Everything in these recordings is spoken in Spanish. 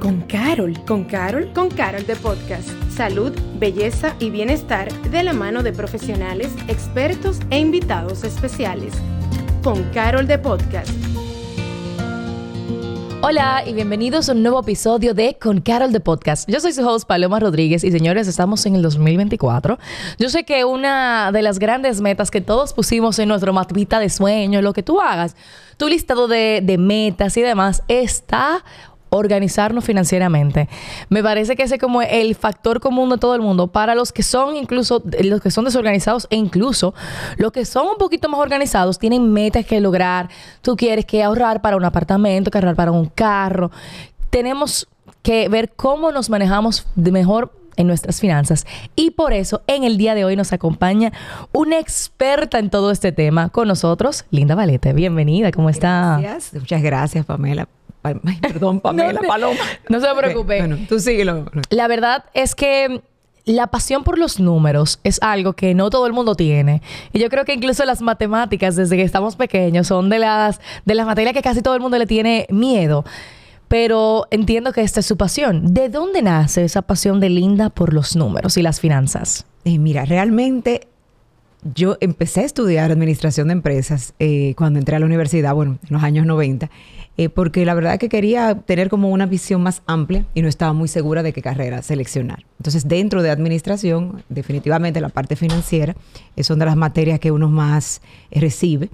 Con Carol. ¿Con Carol? Con Carol de Podcast. Salud, belleza y bienestar de la mano de profesionales, expertos e invitados especiales. Con Carol de Podcast. Hola y bienvenidos a un nuevo episodio de Con Carol de Podcast. Yo soy su host Paloma Rodríguez y señores, estamos en el 2024. Yo sé que una de las grandes metas que todos pusimos en nuestro mapita de sueño, lo que tú hagas, tu listado de, de metas y demás, está organizarnos financieramente. Me parece que ese es como el factor común de todo el mundo. Para los que son incluso, los que son desorganizados e incluso los que son un poquito más organizados, tienen metas que lograr. Tú quieres que ahorrar para un apartamento, que ahorrar para un carro. Tenemos que ver cómo nos manejamos de mejor en nuestras finanzas. Y por eso en el día de hoy nos acompaña una experta en todo este tema con nosotros, Linda Valete. Bienvenida, ¿cómo está? Gracias. Muchas gracias, Pamela. Ay, perdón, Pamela, No, Paloma. No se preocupe. Bueno, tú síguelo. La verdad es que la pasión por los números es algo que no todo el mundo tiene. Y yo creo que incluso las matemáticas, desde que estamos pequeños, son de las, de las materias que casi todo el mundo le tiene miedo. Pero entiendo que esta es su pasión. ¿De dónde nace esa pasión de Linda por los números y las finanzas? Eh, mira, realmente yo empecé a estudiar administración de empresas eh, cuando entré a la universidad, bueno, en los años 90, eh, porque la verdad que quería tener como una visión más amplia y no estaba muy segura de qué carrera seleccionar. Entonces, dentro de administración, definitivamente la parte financiera eh, son de las materias que uno más eh, recibe.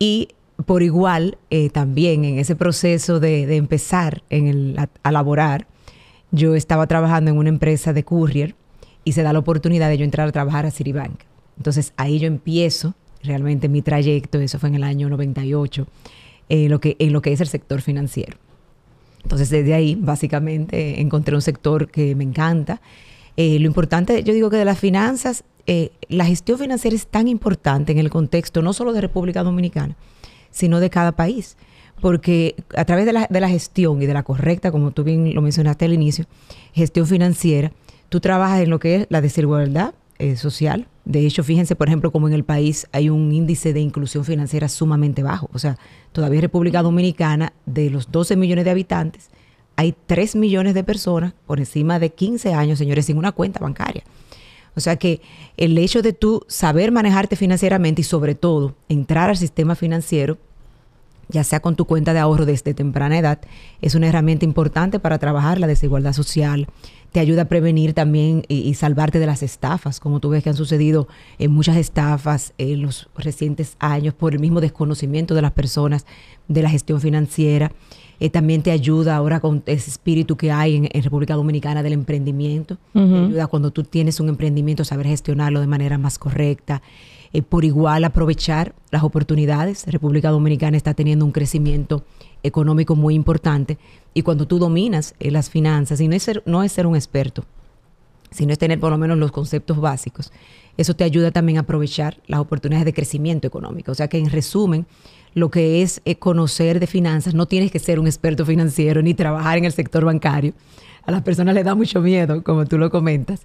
Y por igual, también en ese proceso de, empezar a, a laborar, yo estaba trabajando en una empresa de courier y se da la oportunidad de yo entrar a trabajar a Citibank. Entonces ahí yo empiezo realmente mi trayecto, eso fue en el año 98, en lo que, en lo que es el sector financiero. Entonces desde ahí básicamente encontré un sector que me encanta. Eh, lo importante, yo digo que de las finanzas, eh, la gestión financiera es tan importante en el contexto no solo de República Dominicana, sino de cada país. Porque a través de la, de la gestión y de la correcta, como tú bien lo mencionaste al inicio, gestión financiera, tú trabajas en lo que es la desigualdad eh, social. De hecho, fíjense, por ejemplo, como en el país hay un índice de inclusión financiera sumamente bajo. O sea, todavía en República Dominicana, de los 12 millones de habitantes, hay 3 millones de personas por encima de 15 años, señores, sin una cuenta bancaria. O sea que el hecho de tú saber manejarte financieramente y sobre todo entrar al sistema financiero, ya sea con tu cuenta de ahorro desde temprana edad, es una herramienta importante para trabajar la desigualdad social. Te ayuda a prevenir también y, y salvarte de las estafas, como tú ves que han sucedido en muchas estafas en los recientes años por el mismo desconocimiento de las personas de la gestión financiera. Eh, también te ayuda ahora con ese espíritu que hay en, en República Dominicana del emprendimiento. Te ayuda cuando tú tienes un emprendimiento saber gestionarlo de manera más correcta. Eh, por igual aprovechar las oportunidades. República Dominicana está teniendo un crecimiento económico muy importante y cuando tú dominas eh, las finanzas, y no es, ser, no es ser un experto, sino es tener por lo menos los conceptos básicos, eso te ayuda también a aprovechar las oportunidades de crecimiento económico. O sea que en resumen, lo que es eh, conocer de finanzas, no tienes que ser un experto financiero ni trabajar en el sector bancario. A las personas les da mucho miedo, como tú lo comentas,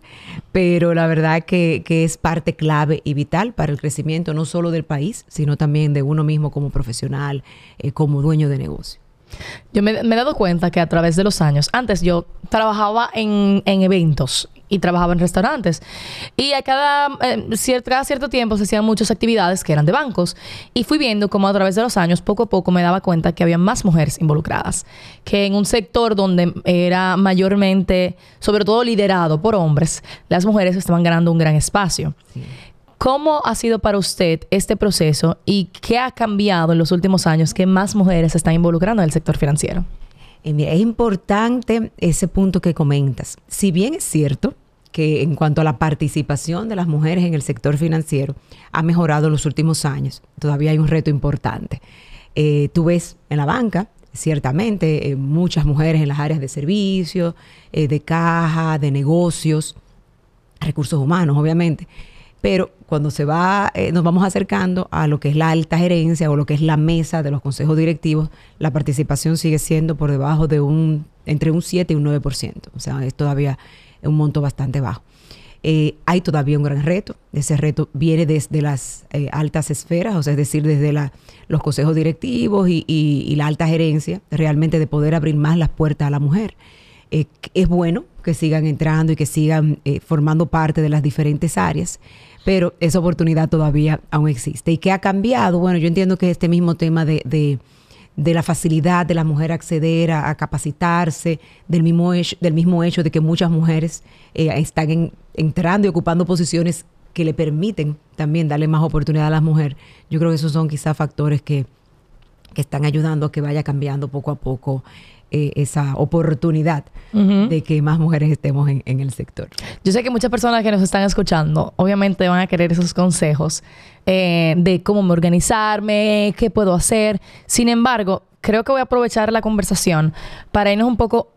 pero la verdad que, que es parte clave y vital para el crecimiento no solo del país, sino también de uno mismo como profesional, eh, como dueño de negocio. Yo me, he dado cuenta que a través de los años, antes yo trabajaba en eventos y trabajaba en restaurantes. Y a cada, eh, cier- cada cierto tiempo se hacían muchas actividades que eran de bancos. Y fui viendo como a través de los años, poco a poco me daba cuenta que había más mujeres involucradas. Que en un sector donde era mayormente, sobre todo liderado por hombres, las mujeres estaban ganando un gran espacio. ¿Cómo ha sido para usted este proceso y qué ha cambiado en los últimos años que más mujeres se están involucrando en el sector financiero? Eh, mira, es importante ese punto que comentas. Si bien es cierto que en cuanto a la participación de las mujeres en el sector financiero ha mejorado en los últimos años, todavía hay un reto importante. Eh, tú ves en la banca, ciertamente, eh, muchas mujeres en las áreas de servicio, eh, de caja, de negocios, recursos humanos, obviamente. Pero cuando se va, nos vamos acercando a lo que es la alta gerencia o lo que es la mesa de los consejos directivos, la participación sigue siendo por debajo de un, entre un 7 y un 9%. O sea, es todavía un monto bastante bajo. Eh, hay todavía un gran reto. Ese reto viene desde las eh, altas esferas, o sea, es decir, desde la, los consejos directivos y, y, la alta gerencia, realmente de poder abrir más las puertas a la mujer. Eh, es bueno que sigan entrando y que sigan formando parte de las diferentes áreas, pero esa oportunidad todavía aún existe. ¿Y qué ha cambiado? Bueno, yo entiendo que este mismo tema de de la facilidad de la mujer acceder a, capacitarse, del mismo, hecho, del mismo hecho de que muchas mujeres eh, están entrando y ocupando posiciones que le permiten también darle más oportunidad a la mujer. Yo creo que esos son quizás factores que, que están ayudando a que vaya cambiando poco a poco eh, esa oportunidad de que más mujeres estemos en, el sector. Yo sé que muchas personas que nos están escuchando, obviamente van a querer esos consejos eh, de cómo organizarme, qué puedo hacer. Sin embargo, creo que voy a aprovechar la conversación para irnos un poco,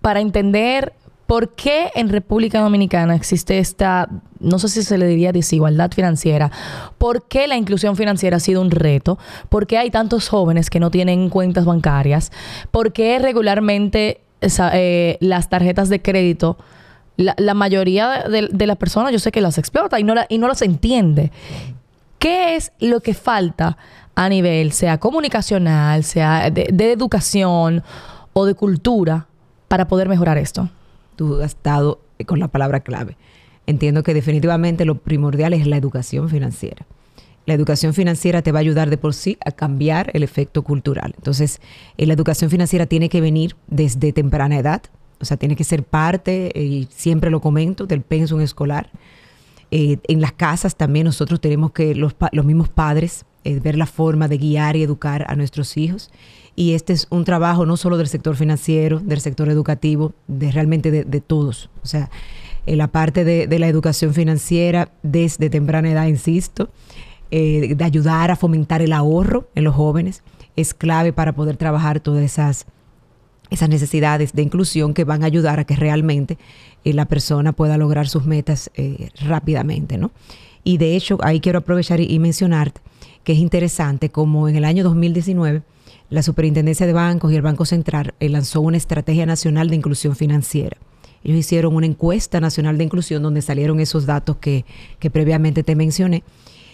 para entender ¿Por qué en República Dominicana existe esta, no sé si se le diría desigualdad financiera? ¿Por qué la inclusión financiera ha sido un reto? ¿Por qué hay tantos jóvenes que no tienen cuentas bancarias? ¿Por qué regularmente eh, las tarjetas de crédito, la, mayoría de, las personas yo sé que las explota y no, y no las entiende? ¿Qué es lo que falta a nivel, sea comunicacional, sea de educación o de cultura, para poder mejorar esto? Tú has estado con la palabra clave. Entiendo que definitivamente lo primordial es la educación financiera. La educación financiera te va a ayudar de por sí a cambiar el efecto cultural. Entonces, eh, la educación financiera tiene que venir desde temprana edad, o sea, tiene que ser parte, eh, y siempre lo comento, del pensum escolar. Eh, en las casas también nosotros tenemos que, los, los mismos padres, ver la forma de guiar y educar a nuestros hijos y este es un trabajo no solo del sector financiero, del sector educativo, de realmente de, todos. O sea, en la parte de, la educación financiera desde temprana edad, insisto, eh, de ayudar a fomentar el ahorro en los jóvenes, es clave para poder trabajar todas esas, esas necesidades de inclusión que van a ayudar a que realmente eh, la persona pueda lograr sus metas eh, rápidamente, ¿no? Y de hecho, ahí quiero aprovechar y, y mencionarte que es interesante como en el año 2019 la Superintendencia de Bancos y el Banco Central eh, lanzó una estrategia nacional de inclusión financiera. Ellos hicieron una encuesta nacional de inclusión donde salieron esos datos que, previamente te mencioné.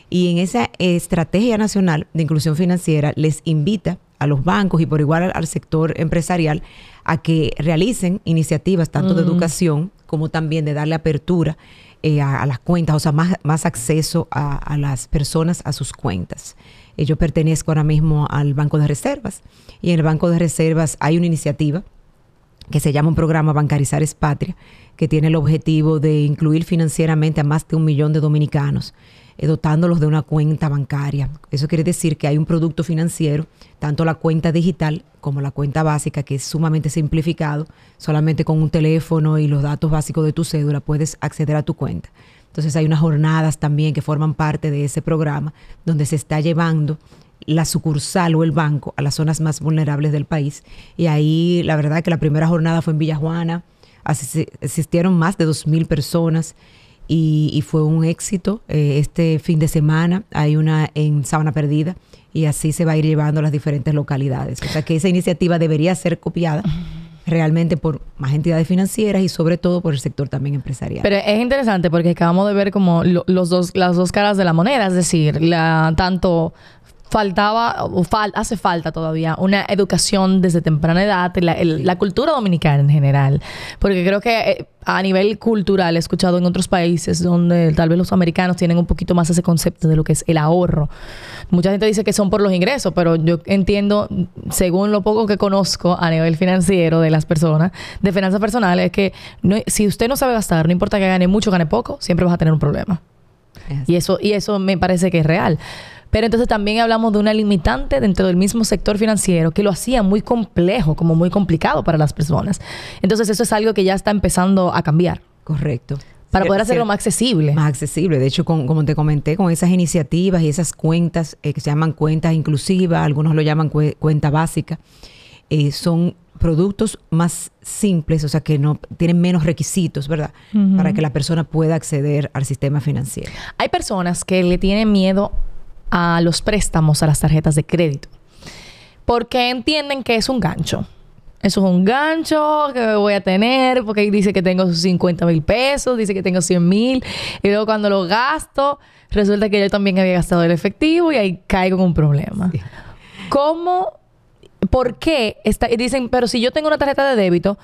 Y en esa estrategia nacional de inclusión financiera les invita a los bancos y por igual al, sector empresarial a que realicen iniciativas tanto de educación como también de darle apertura eh, a, las cuentas, o sea, más, más acceso a, a las personas a sus cuentas. Eh, yo pertenezco ahora mismo al Banco de Reservas y en el Banco de Reservas hay una iniciativa que se llama un programa Bancarizar es Patria, que tiene el objetivo de incluir financieramente a más de un millón de dominicanos, eh, dotándolos de una cuenta bancaria. Eso quiere decir que hay un producto financiero, tanto la cuenta digital como la cuenta básica, que es sumamente simplificado, solamente con un teléfono y los datos básicos de tu cédula puedes acceder a tu cuenta. Entonces hay unas jornadas también que forman parte de ese programa donde se está llevando la sucursal o el banco a las zonas más vulnerables del país. Y ahí la verdad que la primera jornada fue en Villajuana, asistieron más de 2.000 personas y, fue un éxito. Eh, este fin de semana hay una en Sabana Perdida y así se va a ir llevando a las diferentes localidades. O sea que esa iniciativa debería ser copiada realmente por más entidades financieras y sobre todo por el sector también empresarial. Pero es interesante porque acabamos de ver como los dos, las dos caras de la moneda, es decir, la, tanto faltaba o hace falta todavía una educación desde temprana edad, la, la, cultura dominicana en general, porque creo que eh, a nivel cultural he escuchado en otros países donde tal vez los americanos tienen un poquito más ese concepto de lo que es el ahorro. Mucha gente dice que son por los ingresos, pero yo entiendo, según lo poco que conozco a nivel financiero de las personas, de finanzas personales, es que si usted no sabe gastar, no importa que gane mucho o gane poco, siempre vas a tener un problema. Y eso, y eso me parece que es real. Pero entonces también hablamos de una limitante dentro del mismo sector financiero que lo hacía muy complejo, como muy complicado para las personas. Entonces eso es algo que ya está empezando a cambiar. Correcto. Para poder hacerlo más accesible. Más accesible. De hecho, como te comenté, con esas iniciativas y esas cuentas eh, que se llaman cuentas inclusivas, algunos lo llaman cuenta básica, eh, son productos más simples, o sea, que no tienen menos requisitos, ¿verdad? Para que la persona pueda acceder al sistema financiero. Hay personas que le tienen miedo a los préstamos a las tarjetas de crédito porque entienden que es un gancho. Eso es un gancho que voy a tener porque dice que tengo 50 mil pesos, dice que tengo 100 mil y luego cuando lo gasto resulta que yo también había gastado el efectivo y ahí caigo en un problema. ¿Cómo? ¿Por qué? Está, y dicen, pero si yo tengo una tarjeta de débito,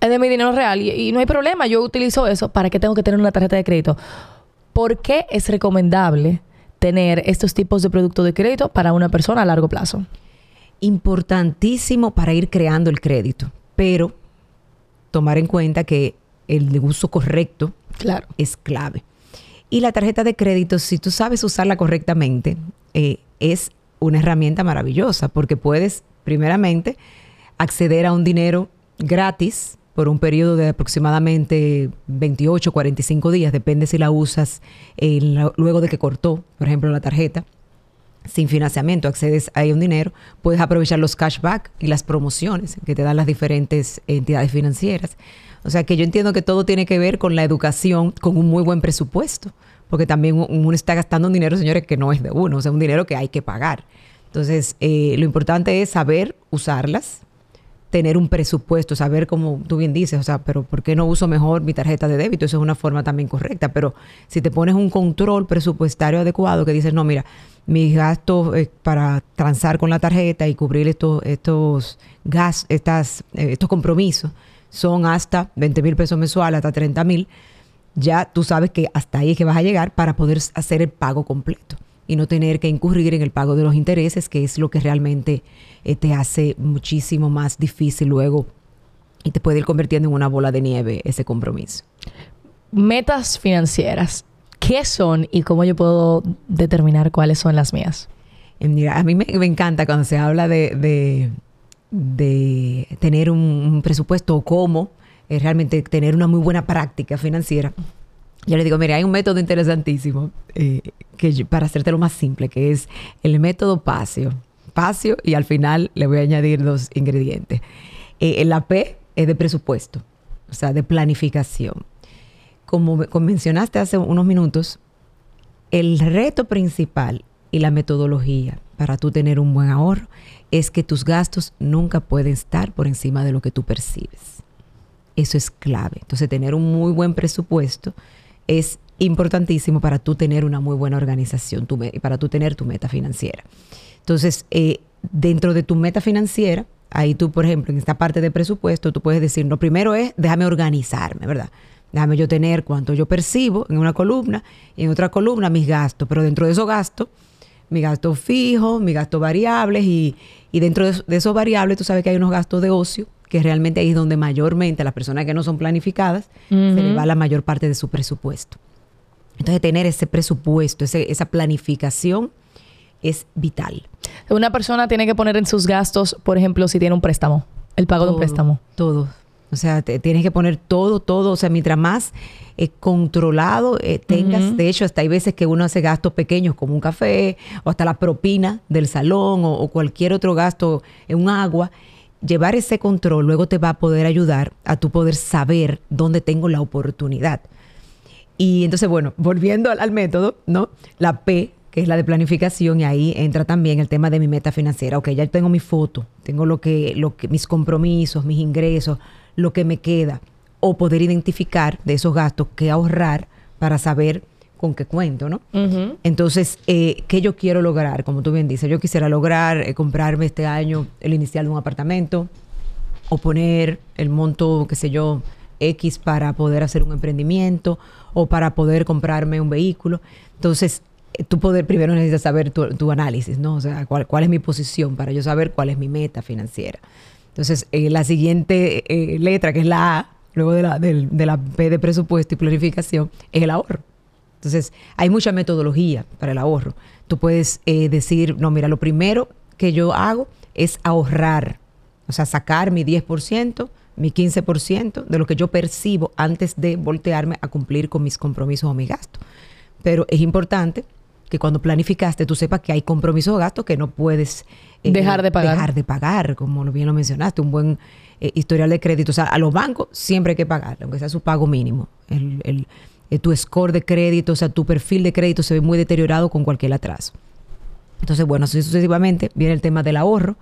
es de mi dinero real y, y no hay problema, yo utilizo eso, ¿para qué tengo que tener una tarjeta de crédito? ¿Por qué es recomendable tener estos tipos de productos de crédito para una persona a largo plazo? Importantísimo para ir creando el crédito, pero tomar en cuenta que el uso correcto Claro. es clave. Y la tarjeta de crédito, si tú sabes usarla correctamente, eh, es una herramienta maravillosa porque puedes, primeramente, acceder a un dinero gratis por un periodo de aproximadamente 28, 45 días, depende si la usas eh, la- luego de que cortó, por ejemplo, la tarjeta. Sin financiamiento, accedes a un dinero, puedes aprovechar los cashback y las promociones que te dan las diferentes entidades financieras. O sea que yo entiendo que todo tiene que ver con la educación, con un muy buen presupuesto, porque también uno está gastando un dinero, señores, que no es de uno, o sea, un dinero que hay que pagar. Entonces, eh, lo importante es saber usarlas, tener un presupuesto, saber como tú bien dices, o sea, pero ¿por qué no uso mejor mi tarjeta de débito? Eso es una forma también correcta, pero si te pones un control presupuestario adecuado que dices, no, mira, mis gastos eh, para transar con la tarjeta y cubrir estos, estos gas, estas, eh, estos compromisos son hasta 20 mil pesos mensuales, hasta 30 mil, ya tú sabes que hasta ahí es que vas a llegar para poder hacer el pago completo y no tener que incurrir en el pago de los intereses, que es lo que realmente eh, te hace muchísimo más difícil luego y te puede ir convirtiendo en una bola de nieve ese compromiso. Metas financieras. ¿Qué son y cómo yo puedo determinar cuáles son las mías? Eh, Mira, a mí me, me encanta cuando se habla de, de, de tener un, un presupuesto o cómo eh, realmente tener una muy buena práctica financiera. Yo le digo, mira, hay un método interesantísimo eh, que para hacértelo más simple, que es el método PASIO. PASIO y al final le voy a añadir dos ingredientes. Eh, la P es de presupuesto, o sea, de planificación. Como como mencionaste hace unos minutos, el reto principal y la metodología para tú tener un buen ahorro es que tus gastos nunca pueden estar por encima de lo que tú percibes. Eso es clave. Entonces, tener un muy buen presupuesto es importantísimo para tú tener una muy buena organización, me- para tú tener tu meta financiera. Entonces, eh, dentro de tu meta financiera, ahí tú, por ejemplo, en esta parte de presupuesto, tú puedes decir, lo primero es, déjame organizarme, ¿verdad? Déjame yo tener cuánto yo percibo en una columna y en otra columna mis gastos, pero dentro de esos gastos, mis gastos fijos, mis gastos variables y, y dentro de, de esos variables tú sabes que hay unos gastos de ocio que realmente ahí es donde mayormente a las personas que no son planificadas se le va la mayor parte de su presupuesto. Entonces tener ese presupuesto, ese- esa planificación es vital. Una persona tiene que poner en sus gastos, por ejemplo, si tiene un préstamo, el pago de un préstamo. Todo. O sea, te- tienes que poner todo, todo. O sea, mientras más eh, controlado eh, tengas, de hecho, hasta hay veces que uno hace gastos pequeños como un café o hasta la propina del salón o, o cualquier otro gasto en un agua. Llevar ese control luego te va a poder ayudar a tu poder saber dónde tengo la oportunidad. Y entonces, bueno, volviendo al, al método, ¿no? La P, que es la de planificación, y ahí entra también el tema de mi meta financiera. Ok, ya tengo mi foto, tengo lo que, lo que, mis compromisos, mis ingresos, lo que me queda. O poder identificar de esos gastos qué ahorrar para saber con qué cuento, ¿no? Entonces, eh, ¿qué yo quiero lograr? Como tú bien dices, yo quisiera lograr eh, comprarme este año el inicial de un apartamento o poner el monto, qué sé yo, X para poder hacer un emprendimiento o para poder comprarme un vehículo. Entonces, eh, tú poder primero necesitas saber tu, tu análisis, ¿no? O sea, cuál, cuál es mi posición para yo saber cuál es mi meta financiera. Entonces, eh, la siguiente letra, que es la A, luego de la, de la P de presupuesto y planificación, es el ahorro. Entonces, hay mucha metodología para el ahorro. Tú puedes eh, decir, no, mira, lo primero que yo hago es ahorrar, o sea, sacar mi 10%, mi 15% de lo que yo percibo antes de voltearme a cumplir con mis compromisos o mis gastos. Pero es importante que cuando planificaste tú sepas que hay compromisos o gastos que no puedes Dejar de pagar. dejar de pagar, como bien lo mencionaste, un buen eh, historial de crédito. O sea, a los bancos siempre hay que pagar, aunque sea su pago mínimo. El, el- eh, tu score de crédito, o sea, tu perfil de crédito se ve muy deteriorado con cualquier atraso. Entonces, bueno, así sucesivamente viene el tema del ahorro.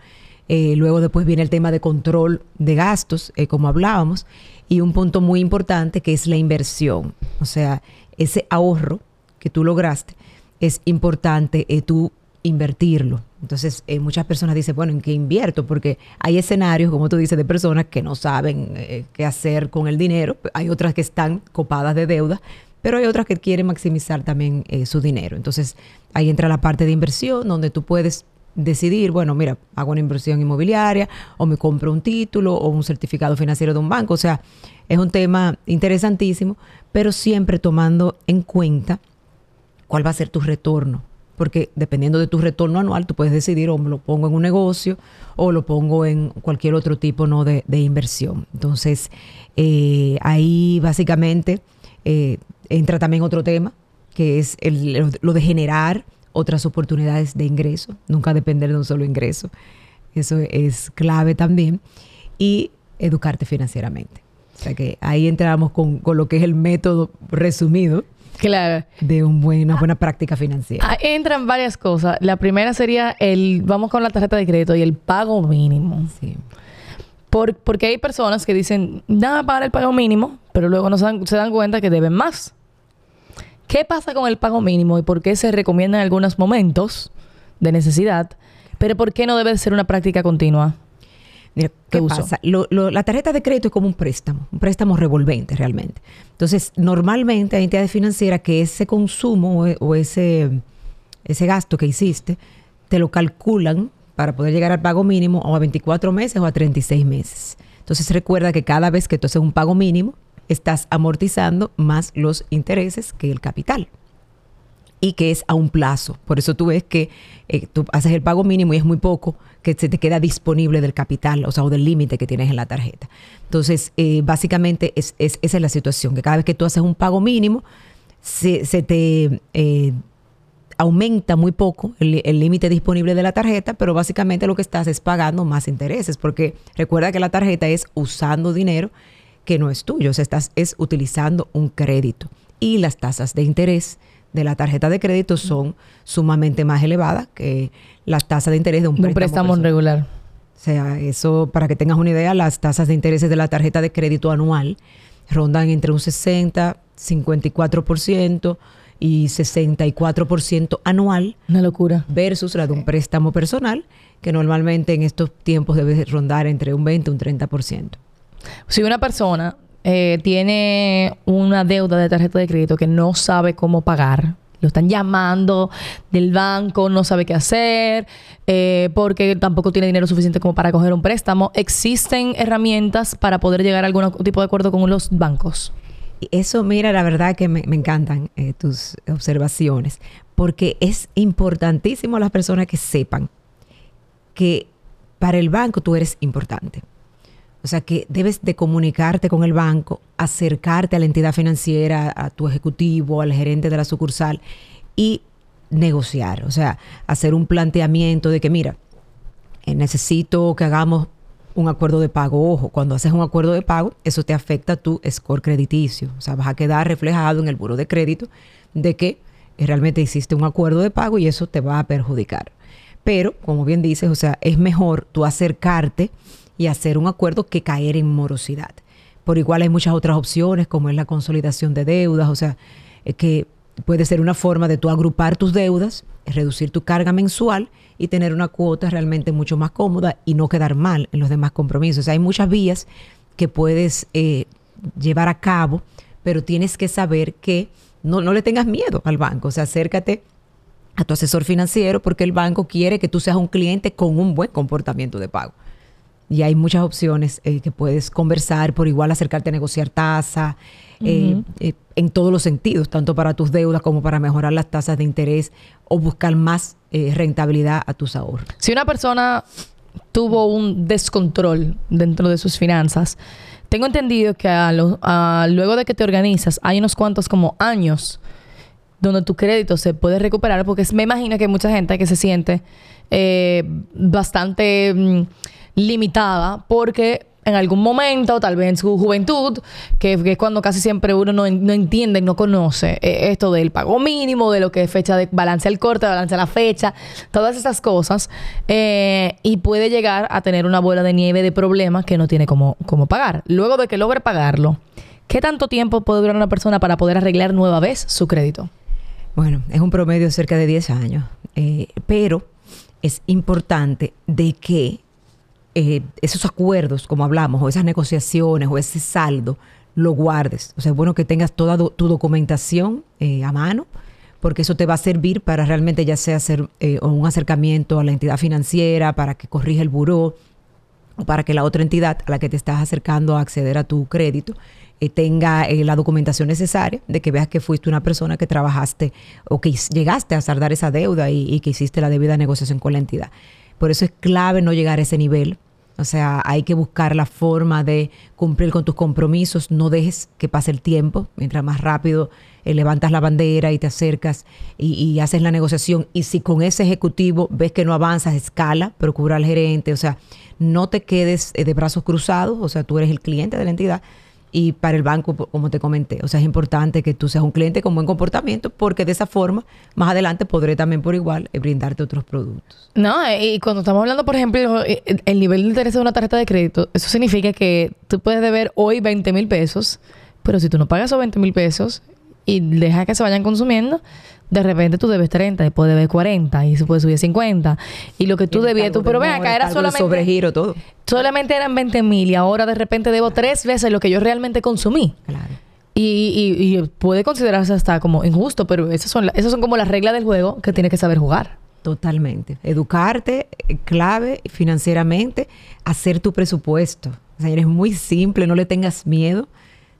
Eh, luego después viene el tema de control de gastos, eh, como hablábamos, y un punto muy importante que es la inversión. O sea, ese ahorro que tú lograste, es importante tú invertirlo. Entonces, eh, muchas personas dicen, bueno, ¿en qué invierto? Porque hay escenarios, como tú dices, de personas que no saben eh, qué hacer con el dinero. Hay otras que están copadas de deuda, pero hay otras que quieren maximizar también eh, su dinero. Entonces, ahí entra la parte de inversión, donde tú puedes decidir, bueno, mira, hago una inversión inmobiliaria o me compro un título o un certificado financiero de un banco. O sea, es un tema interesantísimo, pero siempre tomando en cuenta cuál va a ser tu retorno porque dependiendo de tu retorno anual, tú puedes decidir o lo pongo en un negocio o lo pongo en cualquier otro tipo ¿no? de, de inversión. Entonces, eh, ahí básicamente eh, entra también otro tema, que es el, lo de generar otras oportunidades de ingreso, nunca depender de un solo ingreso. Eso es clave también. Y educarte financieramente. O sea que ahí entramos con, con lo que es el método resumido Claro. de un buen, una buena práctica financiera. Ah, entran varias cosas. La primera sería el, vamos con la tarjeta de crédito y el pago mínimo. Sí. Por- porque hay personas que dicen, nada para el pago mínimo, pero luego no se dan, se dan cuenta que deben más. ¿Qué pasa con el pago mínimo y por qué se recomienda en algunos momentos de necesidad, pero por qué no debe de ser una práctica continua? Mira, ¿Qué pasa? Lo- lo- la tarjeta de crédito es como un préstamo, un préstamo revolvente realmente. Entonces, normalmente hay entidades financieras que ese consumo o, o ese, ese gasto que hiciste, te lo calculan para poder llegar al pago mínimo o a 24 meses o a 36 meses. Entonces, recuerda que cada vez que tú haces un pago mínimo, estás amortizando más los intereses que el capital que es a un plazo. Por eso tú ves que eh, tú haces el pago mínimo y es muy poco que se te queda disponible del capital, o sea, o del límite que tienes en la tarjeta. Entonces, eh, básicamente es, es- esa es la situación, que cada vez que tú haces un pago mínimo, se, te eh, aumenta muy poco el el límite disponible de la tarjeta, pero básicamente lo que estás es pagando más intereses, porque recuerda que la tarjeta es usando dinero que no es tuyo, o sea, estás es utilizando un crédito y las tasas de interés de la tarjeta de crédito son sumamente más elevadas que las tasas de interés de un Un préstamo, préstamo personal. regular. O sea, eso, para que tengas una idea, las tasas de intereses de la tarjeta de crédito anual rondan entre un 60, 54% y 64% anual Una locura. versus la de un préstamo personal, que normalmente en estos tiempos debe rondar entre un 20 y un 30%. Si una persona eh, tiene una deuda de tarjeta de crédito que no sabe cómo pagar, lo están llamando del banco, no sabe qué hacer, eh, porque tampoco tiene dinero suficiente como para coger un préstamo, ¿existen herramientas para poder llegar a algún tipo de acuerdo con los bancos? Eso, mira, la verdad que me, me encantan eh, tus observaciones, porque es importantísimo a las personas que sepan que para el banco tú eres importante. O sea que debes de comunicarte con el banco, acercarte a la entidad financiera, a tu ejecutivo, al gerente de la sucursal y negociar. O sea, hacer un planteamiento de que, mira, eh, necesito que hagamos un acuerdo de pago. Ojo, cuando haces un acuerdo de pago, eso te afecta a tu score crediticio. O sea, vas a quedar reflejado en el buro de crédito de que eh, realmente hiciste un acuerdo de pago y eso te va a perjudicar. Pero, como bien dices, o sea, es mejor tú acercarte y hacer un acuerdo que caer en morosidad. Por igual hay muchas otras opciones, como es la consolidación de deudas, o sea, eh, que puede ser una forma de tú agrupar tus deudas, reducir tu carga mensual y tener una cuota realmente mucho más cómoda y no quedar mal en los demás compromisos. O sea, hay muchas vías que puedes eh, llevar a cabo, pero tienes que saber que no, no le tengas miedo al banco. O sea, acércate a tu asesor financiero porque el banco quiere que tú seas un cliente con un buen comportamiento de pago. Y hay muchas opciones eh, que puedes conversar, por igual acercarte a negociar tasa, eh, eh, en todos los sentidos, tanto para tus deudas como para mejorar las tasas de interés o buscar más rentabilidad a tus ahorros. Si una persona tuvo un descontrol dentro de sus finanzas, tengo entendido que a lo- a- luego de que te organizas hay unos cuantos como años donde tu crédito se puede recuperar porque me imagino que hay mucha gente que se siente bastante mm, limitada porque en algún momento, tal vez en su juventud, que, que es cuando casi siempre uno no, no entiende, no conoce eh, esto del pago mínimo, de lo que es fecha de balance al corte, balance a la fecha, todas esas cosas, eh, y puede llegar a tener una bola de nieve de problemas que no tiene cómo, cómo pagar. Luego de que logre pagarlo, ¿qué tanto tiempo puede durar una persona para poder arreglar nueva vez su crédito? Bueno, es un promedio cerca de 10 años, eh, pero es importante de que eh, esos acuerdos, como hablamos, o esas negociaciones, o ese saldo, lo guardes. O sea, es bueno que tengas toda tu documentación eh, a mano, porque eso te va a servir para realmente ya sea hacer eh, un acercamiento a la entidad financiera, para que corrija el buró, o para que la otra entidad a la que te estás acercando a acceder a tu crédito eh, tenga la documentación necesaria de que veas que fuiste una persona que trabajaste o que llegaste a saldar esa deuda y que hiciste la debida negociación con la entidad. Por eso es clave no llegar a ese nivel. O sea, hay que buscar la forma de cumplir con tus compromisos. No dejes que pase el tiempo. Mientras más rápido eh, levantas la bandera y te acercas y, y haces la negociación. Y si con ese ejecutivo ves que no avanzas, escala, procura al gerente. O sea, no te quedes eh, de brazos cruzados. O sea, tú eres el cliente de la entidad. Y para el banco, como te comenté, o sea, es importante que tú seas un cliente con buen comportamiento porque de esa forma, más adelante podré también por igual eh, brindarte otros productos. No, eh, y cuando estamos hablando, por ejemplo, eh, el nivel de interés de una tarjeta de crédito, eso significa que tú puedes deber hoy 20 mil pesos, pero si tú no pagas esos 20 mil pesos y dejas que se vayan consumiendo, de repente tú debes 30, después debes 40 y se puede subir a 50. Y lo que tú debías, tú, pero ven acá, era solamente, sobregiro, todo. solamente eran 20 mil y ahora de repente debo tres veces lo que yo realmente consumí. Claro. Y, y- y puede considerarse hasta como injusto, pero esas son, la- esas son como las reglas del juego que tienes que saber jugar. Totalmente. Educarte, eh, clave financieramente, hacer tu presupuesto. Señores, es muy simple, no le tengas miedo.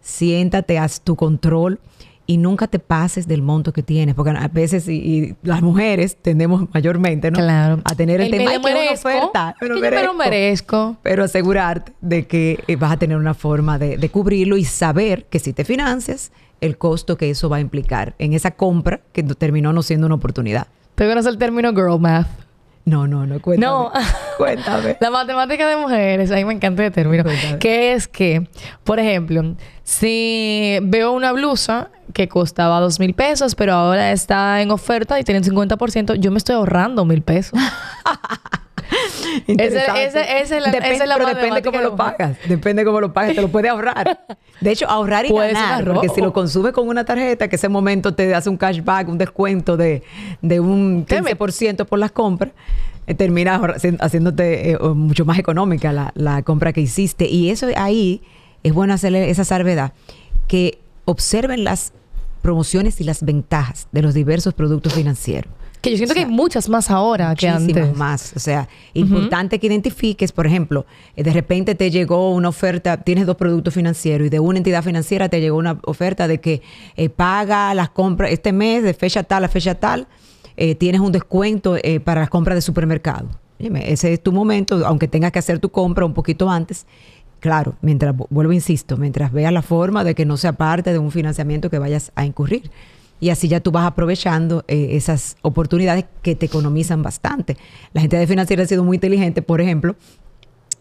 Siéntate, haz tu control y nunca te pases del monto que tienes, porque a veces y, y las mujeres tendemos mayormente, ¿no? Claro. A tener el, me tema "Ay, que una merezco, oferta, es que yo me lo merezco. Pero asegurarte de que eh, vas a tener una forma de, de cubrirlo y saber que si te financias, el costo que eso va a implicar en esa compra que terminó no siendo una oportunidad. Te conoces el término girl math. No, no, no, cuéntame. No. Cuéntame. La matemática de mujeres, a mí me encanta el término. Cuéntame. Que es que, por ejemplo, si veo una blusa que costaba dos mil pesos, pero ahora está en oferta y tiene un 50%, yo me estoy ahorrando mil pesos. Esa es la- Depende- esa es la pero depende cómo de lo pagas. Depende cómo lo pagas. Te lo puedes ahorrar. De hecho, ahorrar y ganar. Porque si lo consumes con una tarjeta, que ese momento te hace un cashback, un descuento de, de un ¿Qué me- 15% por las compras, eh, terminas haciéndote eh, mucho más económica la, la compra que hiciste. Y eso ahí es bueno hacerle esa salvedad. Que observen las promociones y las ventajas de los diversos productos financieros. Que yo siento que hay muchas más ahora que Muchísimas antes. más. O sea, importante que identifiques, por ejemplo, eh, de repente te llegó una oferta, tienes dos productos financieros y de una entidad financiera te llegó una oferta de que eh, paga las compras este mes de fecha tal a fecha tal, eh, tienes un descuento eh, para las compras de supermercado. Dime, ese es tu momento, aunque tengas que hacer tu compra un poquito antes. Claro, mientras, vuelvo, insisto, mientras veas la forma de que no sea parte de un financiamiento que vayas a incurrir. Y así ya tú vas aprovechando eh, esas oportunidades que te economizan bastante. La gente de financiera ha sido muy inteligente, por ejemplo,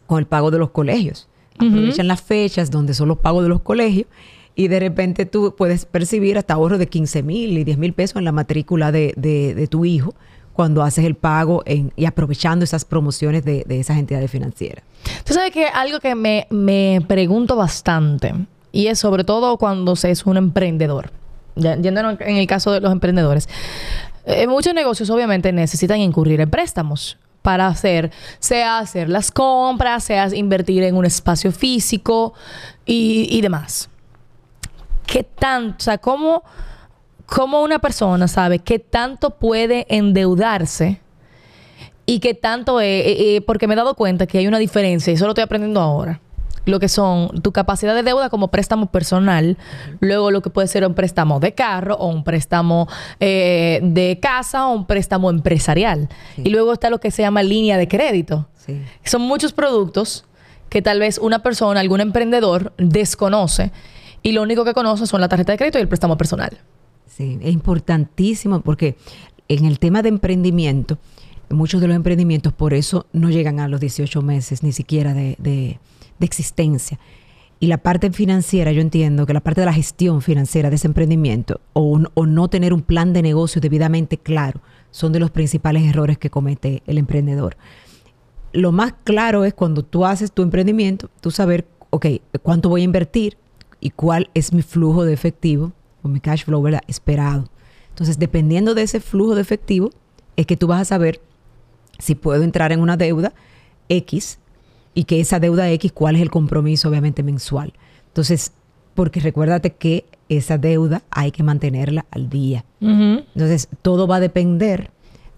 con el pago de los colegios. Aprovechan las fechas donde son los pagos de los colegios y de repente tú puedes percibir hasta ahorros de 15 mil y 10 mil pesos en la matrícula de, de- de tu hijo cuando haces el pago en- y aprovechando esas promociones de, de esas entidades financieras. Tú sabes que algo que me, me pregunto bastante, y es sobre todo cuando se es un emprendedor, ya- yéndonos en el caso de los emprendedores, eh, muchos negocios obviamente necesitan incurrir en préstamos para hacer, sea hacer las compras, sea invertir en un espacio físico y, y demás. ¿Qué tanto, o sea, cómo, cómo una persona sabe qué tanto puede endeudarse? y qué tanto es, eh, eh, porque me he dado cuenta que hay una diferencia, y eso lo estoy aprendiendo ahora. Lo que son tu capacidad de deuda como préstamo personal, luego lo que puede ser un préstamo de carro o un préstamo eh, de casa o un préstamo empresarial. Sí. Y luego está lo que se llama línea de crédito. Sí. Son muchos productos que tal vez una persona, algún emprendedor desconoce y lo único que conoce son la tarjeta de crédito y el préstamo personal. Sí, es importantísimo porque en el tema de emprendimiento, muchos de los emprendimientos por eso no llegan a los 18 meses ni siquiera de, de- de existencia. Y la parte financiera, yo entiendo que la parte de la gestión financiera de ese emprendimiento o, o no tener un plan de negocio debidamente claro son de los principales errores que comete el emprendedor. Lo más claro es cuando tú haces tu emprendimiento, tú saber, ok, cuánto voy a invertir y cuál es mi flujo de efectivo o mi cash flow ¿verdad? esperado. Entonces, dependiendo de ese flujo de efectivo, es que tú vas a saber si puedo entrar en una deuda X y que esa deuda X, cuál es el compromiso obviamente mensual. Entonces, porque recuérdate que esa deuda hay que mantenerla al día. Entonces, todo va a depender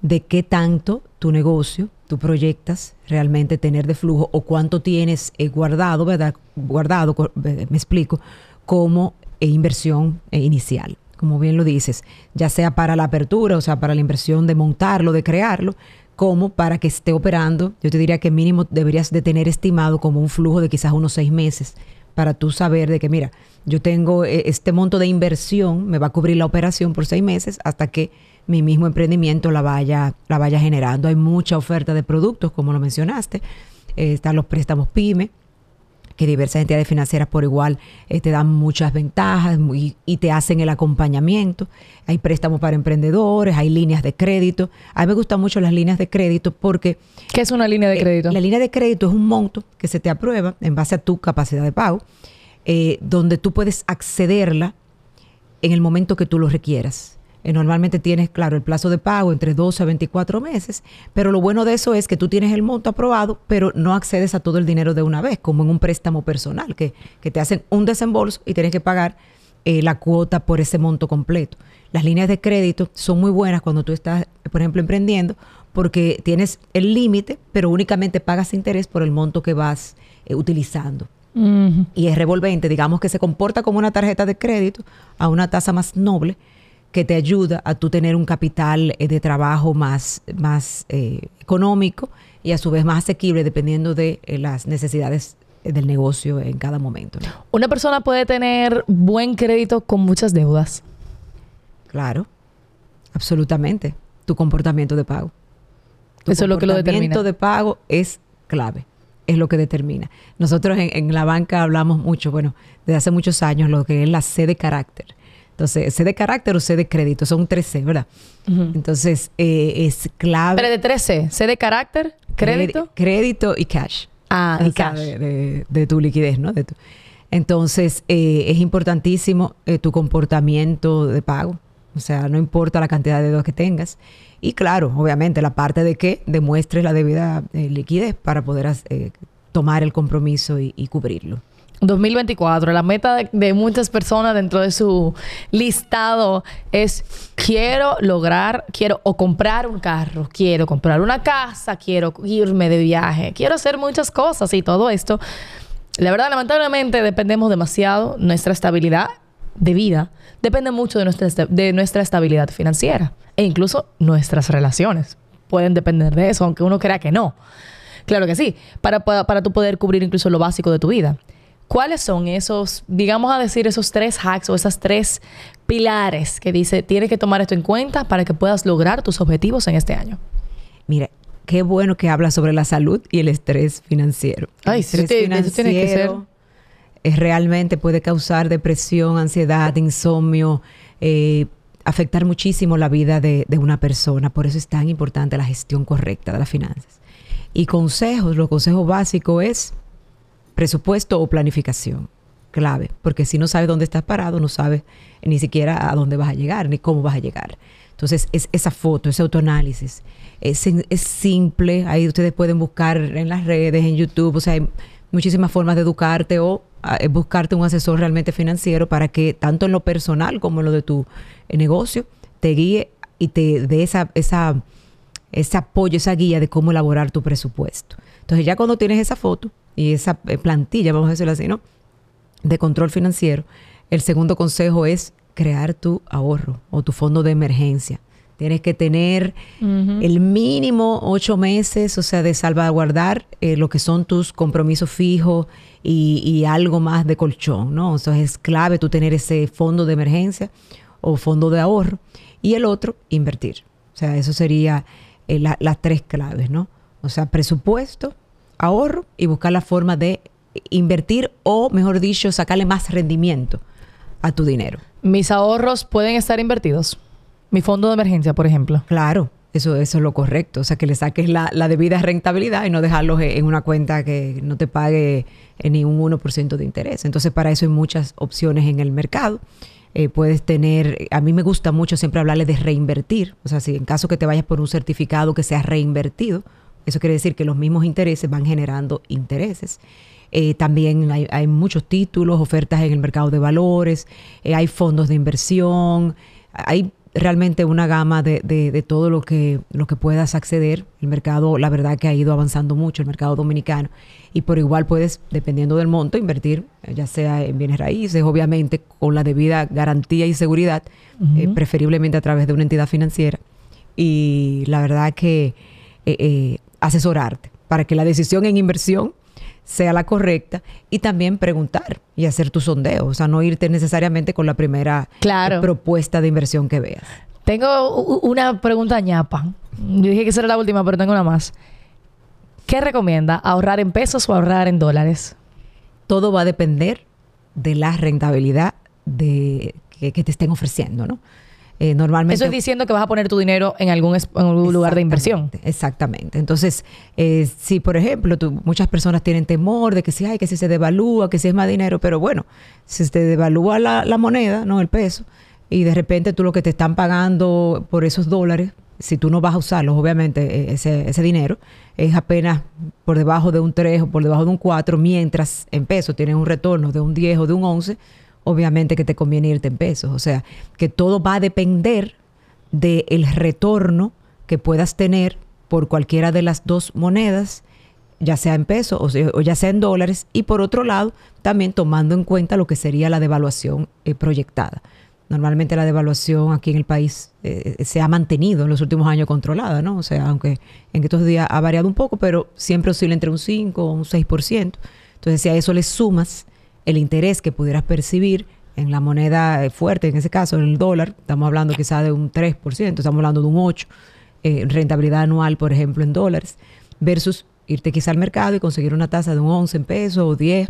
de qué tanto tu negocio, tú proyectas realmente tener de flujo o cuánto tienes eh, guardado, ¿verdad? Guardado, me explico, como eh, inversión eh, inicial. Como bien lo dices, ya sea para la apertura, o sea, para la inversión de montarlo, de crearlo, como para que esté operando. Yo te diría que mínimo deberías de tener estimado como un flujo de quizás unos seis meses para tú saber de que, mira, yo tengo eh, este monto de inversión, me va a cubrir la operación por seis meses hasta que mi mismo emprendimiento la vaya, la vaya generando. Hay mucha oferta de productos, como lo mencionaste. Eh, están los préstamos PYME, que diversas entidades financieras por igual eh, te dan muchas ventajas y, te hacen el acompañamiento. Hay préstamos para emprendedores, hay líneas de crédito. A mí me gustan mucho las líneas de crédito porque... ¿Qué es una línea de eh, crédito? la línea de crédito es un monto que se te aprueba en base a tu capacidad de pago, eh, donde tú puedes accederla en el momento que tú lo requieras. Eh, normalmente tienes, claro, el plazo de pago entre 12 a 24 meses, pero lo bueno de eso es que tú tienes el monto aprobado, pero no accedes a todo el dinero de una vez, como en un préstamo personal, que, que te hacen un desembolso y tienes que pagar eh, la cuota por ese monto completo. Las líneas de crédito son muy buenas cuando tú estás, por ejemplo, emprendiendo, porque tienes el límite, pero únicamente pagas interés por el monto que vas eh, utilizando. Y es revolvente, digamos que se comporta como una tarjeta de crédito a una tasa más noble, que te ayuda a tú tener un capital eh, de trabajo más, más eh, económico y a su vez más asequible dependiendo de eh, las necesidades del negocio en cada momento. Una persona puede tener buen crédito con muchas deudas. Claro, absolutamente. Tu comportamiento de pago. Eso es lo que lo determina. comportamiento de pago es clave, es lo que determina. Nosotros en, en, la banca hablamos mucho, bueno, desde hace muchos años, lo que es la C de carácter. Entonces, C de carácter o C de crédito, son tres C, ¿verdad? Entonces, eh, es clave. Pero de tres C, C de carácter, crédito. Crédito y cash. Ah, y cash. De, tu liquidez, ¿no? entonces, eh, es importantísimo eh, tu comportamiento de pago. O sea, no importa la cantidad de deudas que tengas. Y claro, obviamente, la parte de que demuestres la debida liquidez para poder tomar el compromiso y cubrirlo. 2024, la meta de, muchas personas dentro de su listado es quiero lograr, quiero o comprar un carro, quiero comprar una casa, quiero irme de viaje, quiero hacer muchas cosas y todo esto. La verdad, lamentablemente dependemos demasiado, nuestra estabilidad de vida depende mucho de nuestra, de nuestra estabilidad financiera e incluso nuestras relaciones pueden depender de eso, aunque uno crea que no. Claro que sí, para, para, para tú poder cubrir incluso lo básico de tu vida. ¿Cuáles son esos, digamos a decir, esos tres hacks o esas tres pilares que dice, tienes que tomar esto en cuenta para que puedas lograr tus objetivos en este año? Mira, qué bueno que habla sobre la salud y el estrés financiero. Ay, el estrés financiero que ser. Es realmente puede causar depresión, ansiedad, insomnio, eh, afectar muchísimo la vida de, de una persona. Por eso es tan importante la gestión correcta de las finanzas. Y consejos, los consejos básicos es presupuesto o planificación. Clave, porque si no sabes dónde estás parado, no sabes ni siquiera a dónde vas a llegar, ni cómo vas a llegar. Entonces, es esa foto, ese autoanálisis, es, es simple, ahí ustedes pueden buscar en las redes, en YouTube, o sea, hay muchísimas formas de educarte o ah, eh, buscarte un asesor realmente financiero para que tanto en lo personal como en lo de tu eh, negocio te guíe y te dé esa, esa, ese apoyo, esa guía de cómo elaborar tu presupuesto. Entonces ya cuando tienes esa foto, y esa eh, plantilla, vamos a decirlo así, ¿no? De control financiero. El segundo consejo es crear tu ahorro o tu fondo de emergencia. Tienes que tener el mínimo ocho meses, o sea, de salvaguardar eh, lo que son tus compromisos fijos y, algo más de colchón, ¿no? O sea, es clave tú tener ese fondo de emergencia o fondo de ahorro. Y el otro, invertir. O sea, eso sería eh, las tres claves, ¿no? O sea, presupuesto, ahorro y buscar la forma de invertir o, mejor dicho, sacarle más rendimiento a tu dinero. Mis ahorros pueden estar invertidos. Mi fondo de emergencia, por ejemplo. Claro, eso, eso es lo correcto. O sea, que le saques la, la debida rentabilidad y no dejarlos en una cuenta que no te pague eh, ni un 1% de interés. Entonces, para eso hay muchas opciones en el mercado. Eh, puedes tener, a mí me gusta mucho siempre hablarle de reinvertir. O sea, si en caso que te vayas por un certificado que sea reinvertido, eso quiere decir que los mismos intereses van generando intereses. Eh, también hay, hay, muchos títulos, ofertas en el mercado de valores, eh, hay fondos de inversión, hay realmente una gama de, de, de, todo lo que, lo que puedas acceder. El mercado, la verdad que ha ido avanzando mucho, el mercado dominicano. Y por igual puedes, dependiendo del monto, invertir, ya sea en bienes raíces, obviamente con la debida garantía y seguridad, uh -huh. eh, preferiblemente a través de una entidad financiera. Y la verdad que eh, asesorarte para que la decisión en inversión sea la correcta y también preguntar y hacer tu sondeo, o sea, no irte necesariamente con la primera claro. propuesta de inversión que veas. Tengo una pregunta ñapa. Yo dije que esa era la última, pero tengo una más. ¿Qué recomienda? ¿Ahorrar en pesos o ahorrar en dólares? Todo va a depender de la rentabilidad de, que, que te estén ofreciendo, ¿no? Eh, normalmente. Eso es diciendo que vas a poner tu dinero en algún, en algún lugar de inversión. Exactamente. Entonces, eh, si por ejemplo, tú, muchas personas tienen temor de que si hay, que si se devalúa, que si es más dinero, pero bueno, si se devalúa la, la moneda, no el peso, y de repente tú lo que te están pagando por esos dólares, si tú no vas a usarlos, obviamente, ese, ese dinero, es apenas por debajo de un 3 o por debajo de un 4, mientras en pesos tienes un retorno de un 10 o de un 11 obviamente que te conviene irte en pesos. O sea, que todo va a depender del retorno que puedas tener por cualquiera de las dos monedas, ya sea en pesos o, ya sea en dólares, y por otro lado, también tomando en cuenta lo que sería la devaluación eh, proyectada. Normalmente la devaluación aquí en el país eh, se ha mantenido en los últimos años controlada, ¿no? O sea, aunque en estos días ha variado un poco, pero siempre oscila entre un 5 o un 6%. Entonces, si a eso le sumas el interés que pudieras percibir en la moneda fuerte, en ese caso en el dólar, estamos hablando quizá de un 3%, estamos hablando de un 8%, eh, rentabilidad anual, por ejemplo, en dólares, versus irte quizá al mercado y conseguir una tasa de un 11 en pesos o 10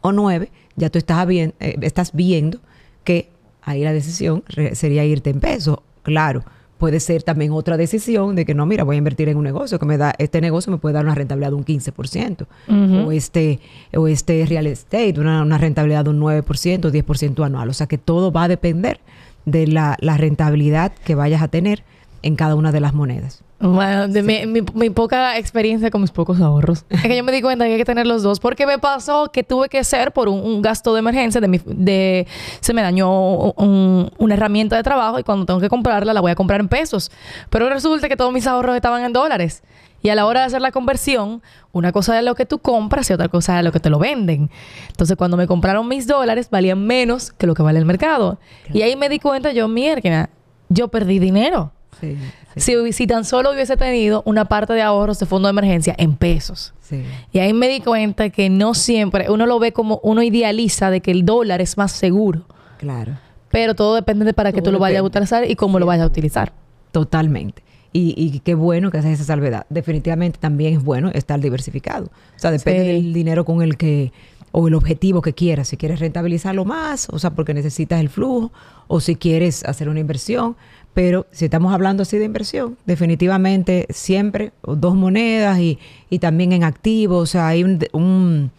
o 9, ya tú estás, bien, eh, estás viendo que ahí la decisión sería irte en pesos. Claro, puede ser también otra decisión de que no, mira, voy a invertir en un negocio que me da, este negocio me puede dar una rentabilidad de un 15%, uh -huh. o, este, o este real estate, una, una rentabilidad de un 9%, 10% anual. O sea que todo va a depender de la, la rentabilidad que vayas a tener en cada una de las monedas. Bueno, de sí. mi, mi, mi, poca experiencia con mis pocos ahorros. es que yo me di cuenta que hay que tener los dos. Porque me pasó que tuve que hacer por un, un gasto de emergencia. De, mi, de Se me dañó un, una herramienta de trabajo y cuando tengo que comprarla la voy a comprar en pesos. Pero resulta que todos mis ahorros estaban en dólares. Y a la hora de hacer la conversión, una cosa es lo que tú compras y otra cosa es lo que te lo venden. Entonces, cuando me compraron mis dólares, valían menos que lo que vale el mercado. Claro. Y ahí me di cuenta yo, mierda, yo perdí dinero. Sí, sí. Si, si, tan solo hubiese tenido una parte de ahorros de fondo de emergencia en pesos. Sí. Y ahí me di cuenta que no siempre, uno lo ve como, uno idealiza de que el dólar es más seguro. Claro. Pero todo depende de para todo qué tú lo vayas a utilizar y cómo lo vayas a utilizar. Totalmente. Y, y, qué bueno que haces esa salvedad. Definitivamente también es bueno estar diversificado. O sea, depende del dinero con el que o el objetivo que quieras, si quieres rentabilizarlo más, o sea, porque necesitas el flujo, o si quieres hacer una inversión, pero si estamos hablando así de inversión, definitivamente siempre dos monedas y, y también en activos, o sea, hay un, un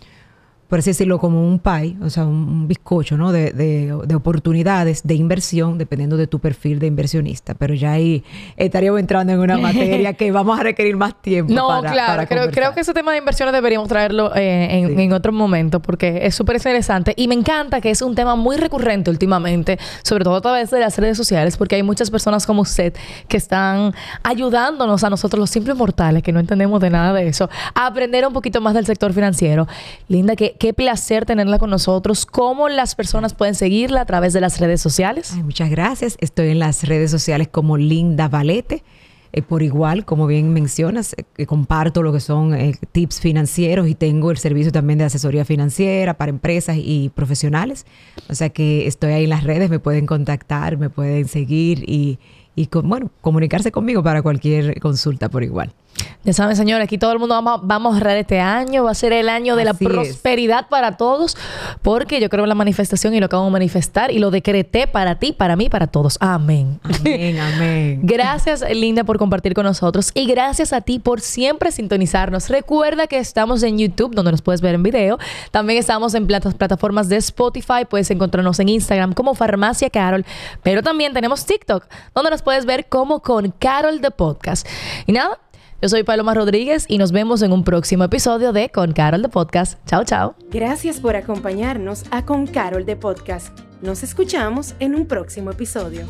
por así decirlo, como un pie, o sea, un, bizcocho, ¿no? De, de, de, oportunidades de inversión, dependiendo de tu perfil de inversionista. Pero ya ahí estaríamos entrando en una materia que vamos a requerir más tiempo. No, para, claro, para creo, creo, que ese tema de inversiones deberíamos traerlo eh, en, sí. en, otro momento, porque es súper interesante. Y me encanta que es un tema muy recurrente últimamente, sobre todo a través de las redes sociales, porque hay muchas personas como usted que están ayudándonos a nosotros, los simples mortales, que no entendemos de nada de eso, a aprender un poquito más del sector financiero. Linda, que qué placer tenerla con nosotros. ¿Cómo las personas pueden seguirla a través de las redes sociales? Ay, muchas gracias. Estoy en las redes sociales como Linda Valete. Eh, por igual, como bien mencionas, eh, comparto lo que son eh, tips financieros y tengo el servicio también de asesoría financiera para empresas y profesionales. O sea que estoy ahí en las redes, me pueden contactar, me pueden seguir y, y con, bueno, comunicarse conmigo para cualquier consulta por igual. Ya saben, señores, aquí todo el mundo vamos, vamos a ahorrar este año. Va a ser el año de la Así es. prosperidad para todos. Porque yo creo en la manifestación y lo acabo de manifestar. Y lo decreté para ti, para mí, para todos. Amén. Amén, amén. Gracias, Linda, por compartir con nosotros. Y gracias a ti por siempre sintonizarnos. Recuerda que estamos en YouTube, donde nos puedes ver en video. También estamos en plata- plataformas de Spotify. Puedes encontrarnos en Instagram como Farmacia Carol. Pero también tenemos TikTok, donde nos puedes ver como con Carol de Podcast. Y nada, yo soy Paloma Rodríguez y nos vemos en un próximo episodio de Con Carol de Podcast. Chao, chao. Gracias por acompañarnos a Con Carol de Podcast. Nos escuchamos en un próximo episodio.